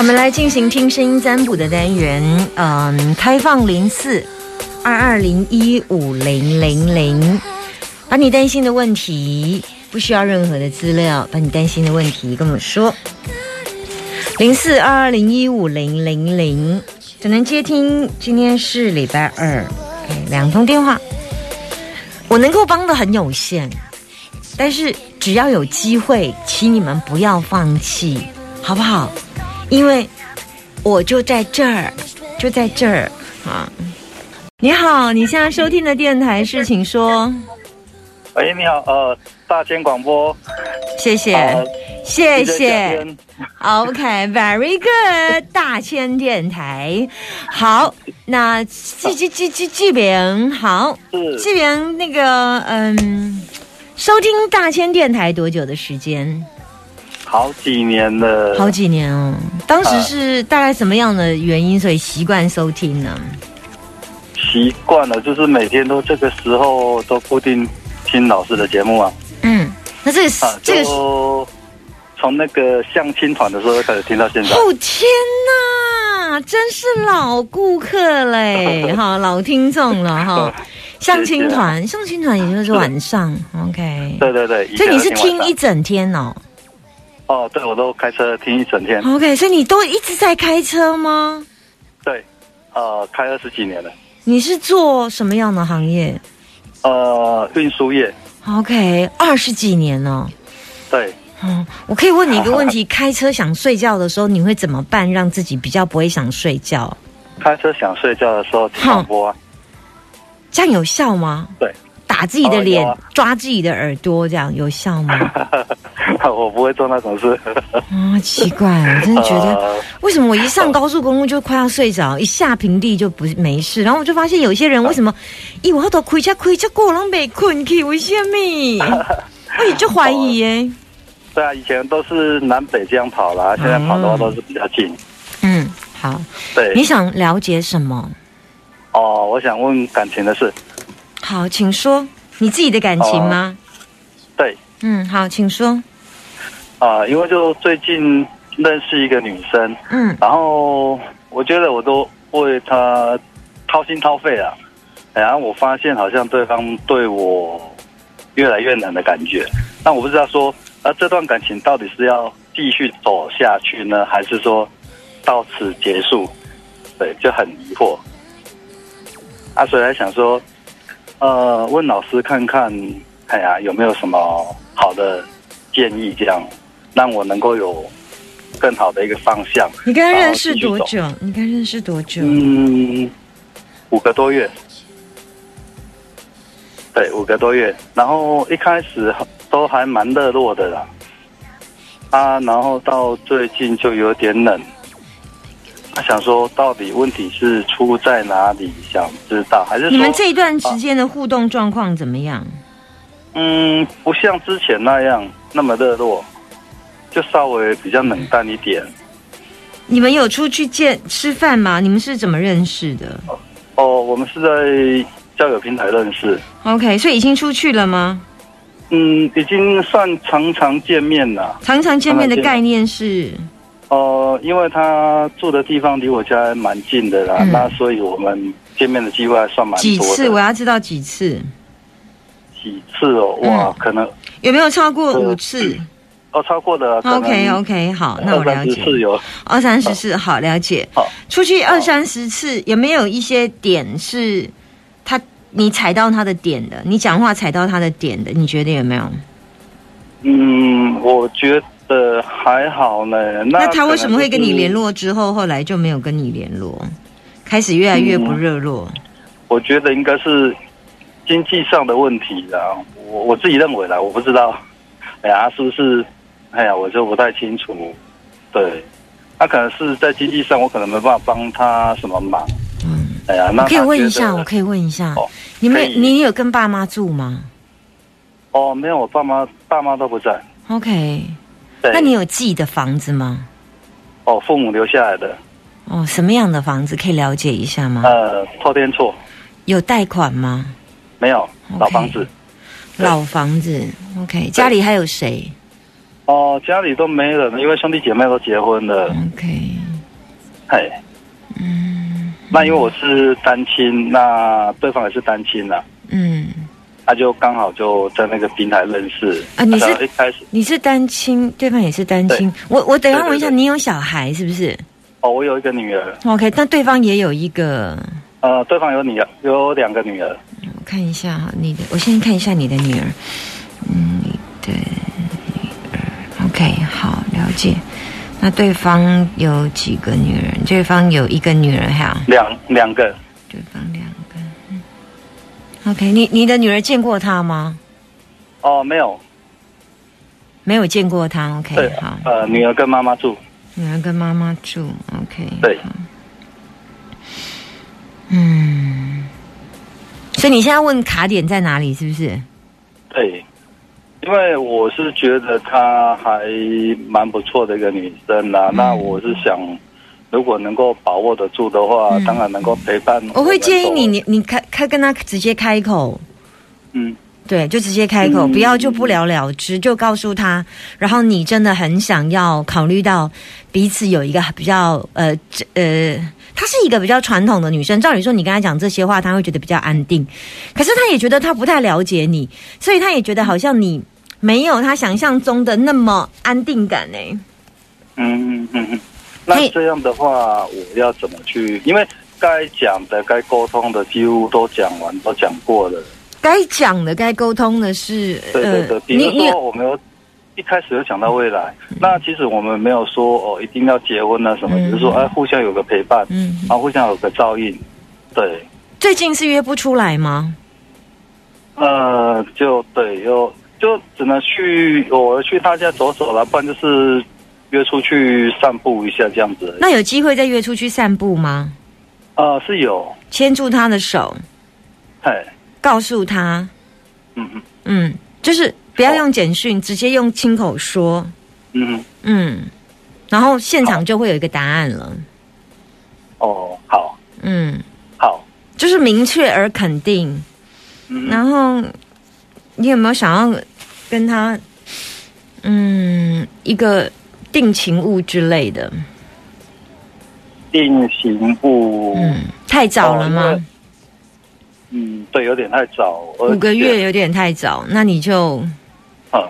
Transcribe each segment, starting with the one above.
我们来进行听声音占卜的单元，嗯，开放零四二二零一五零零零，把你担心的问题，不需要任何的资料，把你担心的问题跟我说，零四二二零一五零零零，只能接听。今天是礼拜二，两通电话，我能够帮的很有限，但是只要有机会，请你们不要放弃，好不好？因为我就在这儿，就在这儿啊！你好，你现在收听的电台是，请说。喂，你好，呃，大千广播，谢谢，谢谢。OK，Very good，大千电台。好，那这这这这这边好，这边那个嗯，收听大千电台多久的时间？好几年了，好几年哦。当时是大概什么样的原因，所以习惯收听呢？习惯了，就是每天都这个时候都固定听老师的节目啊。嗯，那这个这个从那个相亲团的时候开始听到现在。哦天哪，真是老顾客嘞，哈，老听众了哈。相亲团，相亲团也就是晚上，OK。对对对，所以你是听一整天哦。哦，对，我都开车听一整天。OK，所以你都一直在开车吗？对，呃，开二十几年了。你是做什么样的行业？呃，运输业。OK，二十几年了。对。嗯，我可以问你一个问题：开车想睡觉的时候，你会怎么办，让自己比较不会想睡觉？开车想睡觉的时候听广播，这样有效吗？对。打自己的脸，抓自己的耳朵，这样有效吗？我不会做那种事。啊，奇怪，我真的觉得，为什么我一上高速公路就快要睡着，一下平地就不没事？然后我就发现有些人为什么 一我都亏车亏车过拢没困去，为什么？我也就怀疑耶。对啊，以前都是南北这样跑啦，现在跑的话都是比较近。嗯，好。对，你想了解什么？哦，我想问感情的事。好，请说你自己的感情吗？对，嗯，好，请说。啊，因为就最近认识一个女生，嗯，然后我觉得我都为她掏心掏肺啊，然后我发现好像对方对我越来越冷的感觉，但我不知道说，啊，这段感情到底是要继续走下去呢，还是说到此结束？对，就很疑惑。啊，所以还想说。呃，问老师看看，哎呀，有没有什么好的建议，这样让我能够有更好的一个方向。你跟他认识多久？你跟他认识多久？嗯，五个多月。对，五个多月。然后一开始都还蛮热络的啦，啊，然后到最近就有点冷。他想说，到底问题是出在哪里？想知道还是你们这一段时间的互动状况怎么样？嗯，不像之前那样那么热络，就稍微比较冷淡一点。你们有出去见吃饭吗？你们是怎么认识的？哦，我们是在交友平台认识。OK，所以已经出去了吗？嗯，已经算常常见面了。常常见面的概念是？哦，因为他住的地方离我家蛮近的啦，那所以我们见面的机会还算蛮多。几次？我要知道几次？几次哦？哇，可能有没有超过五次？哦，超过的。OK OK，好，那我了解。二三十次，好了解。好，出去二三十次，有没有一些点是他你踩到他的点的？你讲话踩到他的点的？你觉得有没有？嗯，我觉。得，还好呢。那他为什么会跟你联络之后，后来就没有跟你联络，开始越来越不热络？我觉得应该是经济上的问题啦。我我自己认为啦，我不知道。哎呀，是不是哎呀，我就不太清楚。对，他可能是在经济上，我可能没办法帮他什么忙。嗯，哎呀，那可以问一下，我可以问一下，哦你们你有跟爸妈住吗？哦，没有，我爸妈爸妈都不在。OK，那你有自己的房子吗？哦，父母留下来的。哦，什么样的房子可以了解一下吗？呃，透天厝。有贷款吗？没有，老房子。老房子，OK。家里还有谁？哦，家里都没人，因为兄弟姐妹都结婚了。OK。嘿，嗯。那因为我是单亲，那对方也是单亲呐。嗯。他就刚好就在那个平台认识啊！你是一开始你是单亲，对方也是单亲。我我等下问一下，你有小孩是不是？哦，我有一个女儿。OK，但对方也有一个。呃，对方有女儿，有两个女儿。我看一下哈，你的，我先看一下你的女儿。嗯，你的女儿。OK，好，了解。那对方有几个女人？对方有一个女人哈。两两个。对方两个。OK，你你的女儿见过他吗？哦，没有，没有见过他。OK，好。呃，女儿跟妈妈住。女儿跟妈妈住。OK。对。嗯。所以你现在问卡点在哪里？是不是？对，因为我是觉得她还蛮不错的一个女生啦。那我是想。如果能够把握得住的话，当然能够陪伴。我会建议你，你你开开跟她直接开口，嗯，对，就直接开口，不要就不了了之，就告诉他。然后你真的很想要考虑到彼此有一个比较呃呃，她是一个比较传统的女生。照理说，你跟她讲这些话，她会觉得比较安定。可是她也觉得她不太了解你，所以她也觉得好像你没有他想象中的那么安定感呢。嗯嗯嗯嗯。那这样的话，我要怎么去？因为该讲的、该沟通的，几乎都讲完，都讲过了。该讲的、该沟通的是，对对对。比如说，我们有一开始有讲到未来，那其实我们没有说哦，一定要结婚啊什么，只是说哎，互相有个陪伴，嗯，然后互相有个照应。对。最近是约不出来吗？呃，就对，有去我去他家走走了，不然就是。约出去散步一下，这样子。那有机会再约出去散步吗？呃，是有。牵住他的手，哎，告诉他，嗯嗯嗯，就是不要用简讯，直接用亲口说，嗯嗯，然后现场就会有一个答案了。哦，好，嗯，好，就是明确而肯定。然后，你有没有想要跟他，嗯，一个？定情物之类的，定情物，嗯，太早了吗？嗯，对，有点太早，五个月有点太早，那你就，啊，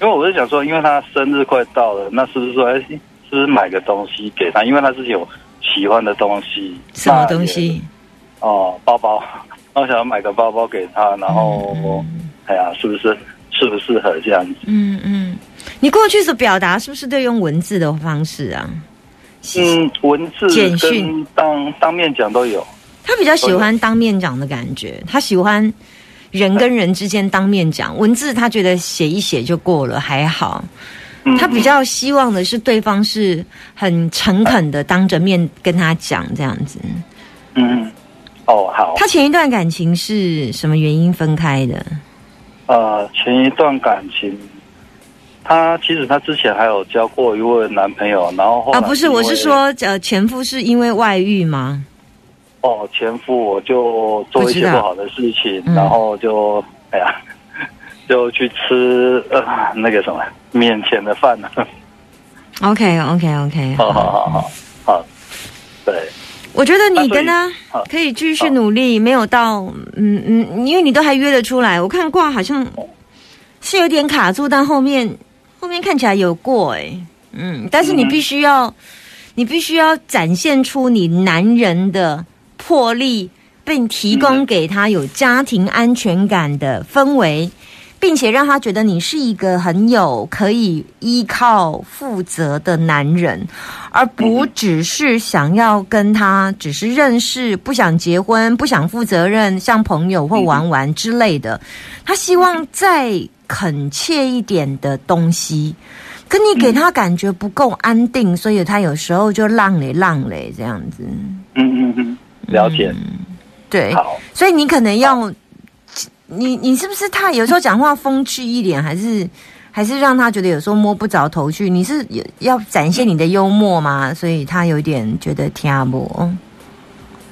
因为我是想说，因为他生日快到了，那是不是说，哎，是不是买个东西给他？因为他是有喜欢的东西，什么东西？哦，包包，我想要买个包包给他，然后，哎呀，是不是适不适合这样子？嗯嗯。你过去的表达是不是都用文字的方式啊？嗯，文字、简讯、当当面讲都有。他比较喜欢当面讲的感觉，他喜欢人跟人之间当面讲。文字他觉得写一写就过了，还好。他比较希望的是对方是很诚恳的当着面跟他讲这样子。嗯，哦，好。他前一段感情是什么原因分开的？呃，前一段感情。她其实她之前还有交过一位男朋友，然后啊不是，我是说呃前夫是因为外遇吗？哦，前夫我就做一些不好的事情，然后就哎呀，就去吃呃那个什么面前的饭呢。OK OK OK，好好好好我觉得你跟他可以继续努力，没有到嗯嗯，因为你都还约得出来，我看卦好像是有点卡住，但后面。后面看起来有过哎，嗯，但是你必须要，你必须要展现出你男人的魄力，并提供给他有家庭安全感的氛围，并且让他觉得你是一个很有可以依靠、负责的男人，而不只是想要跟他只是认识，不想结婚，不想负责任，像朋友或玩玩之类的。他希望再。恳切一点的东西，可你给他感觉不够安定，所以他有时候就浪嘞浪嘞这样子。嗯嗯嗯，了解。对，所以你可能要，你你是不是太有时候讲话风趣一点，还是还是让他觉得有时候摸不着头绪？你是要展现你的幽默吗？所以他有点觉得听不。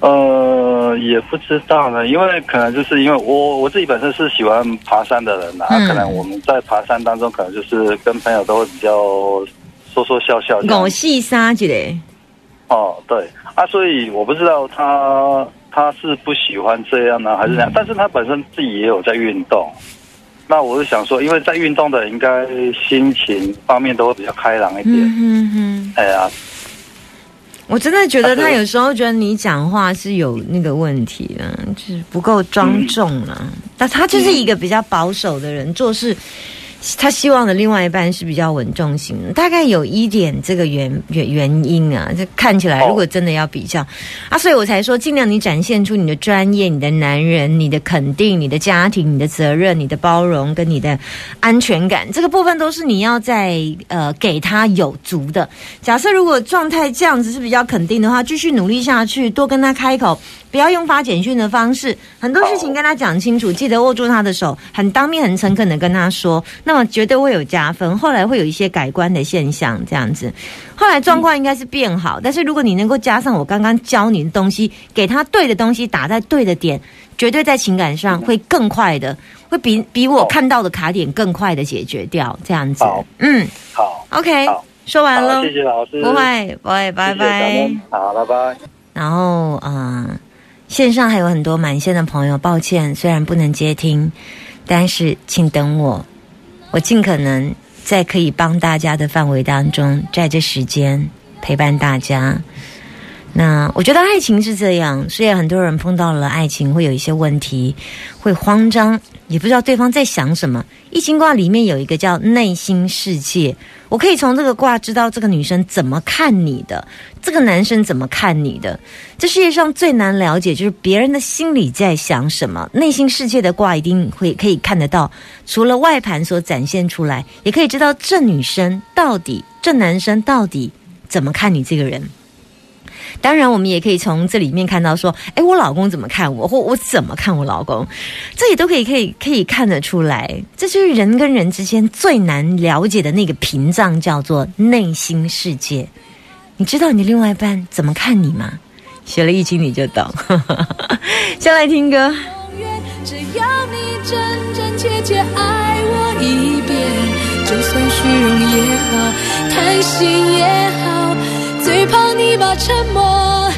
呃，也不知道呢，因为可能就是因为我我自己本身是喜欢爬山的人呐，可能我们在爬山当中，可能就是跟朋友都会比较说说笑笑。狗戏沙之类。哦，对啊，所以我不知道他。他是不喜欢这样呢，还是怎样？但是他本身自己也有在运动，那我是想说，因为在运动的人应该心情方面都会比较开朗一点。嗯哼，哎呀，我真的觉得他有时候觉得你讲话是有那个问题的，就是不够庄重了。但他就是一个比较保守的人，做事。他希望的另外一半是比较稳重型的，大概有一点这个原原原因啊。这看起来，如果真的要比较啊，所以我才说，尽量你展现出你的专业、你的男人、你的肯定、你的家庭、你的责任、你的包容跟你的安全感，这个部分都是你要在呃给他有足的。假设如果状态这样子是比较肯定的话，继续努力下去，多跟他开口。不要用发简讯的方式，很多事情跟他讲清楚，记得握住他的手，很当面、很诚恳的跟他说，那么绝对会有加分。后来会有一些改观的现象，这样子，后来状况应该是变好。但是如果你能够加上我刚刚教你的东西，给他对的东西打在对的点，绝对在情感上会更快的，会比比我看到的卡点更快的解决掉。这样子，嗯，好，OK，说完了，谢谢老师，不会，不会，拜拜，好，拜拜。然后，嗯。线上还有很多满线的朋友，抱歉，虽然不能接听，但是请等我，我尽可能在可以帮大家的范围当中，在这时间陪伴大家。那我觉得爱情是这样，虽然很多人碰到了爱情会有一些问题，会慌张，也不知道对方在想什么。易经卦里面有一个叫内心世界，我可以从这个卦知道这个女生怎么看你的，这个男生怎么看你的。这世界上最难了解就是别人的心里在想什么。内心世界的卦一定会可以看得到，除了外盘所展现出来，也可以知道这女生到底，这男生到底怎么看你这个人。当然，我们也可以从这里面看到说，哎，我老公怎么看我，或我怎么看我老公，这也都可以可以可以看得出来。这就是人跟人之间最难了解的那个屏障，叫做内心世界。你知道你另外一半怎么看你吗？学了易经你就懂。先来听歌。只要你真真切切爱我一遍，就算虚荣也好，贪心也好。最怕你把沉默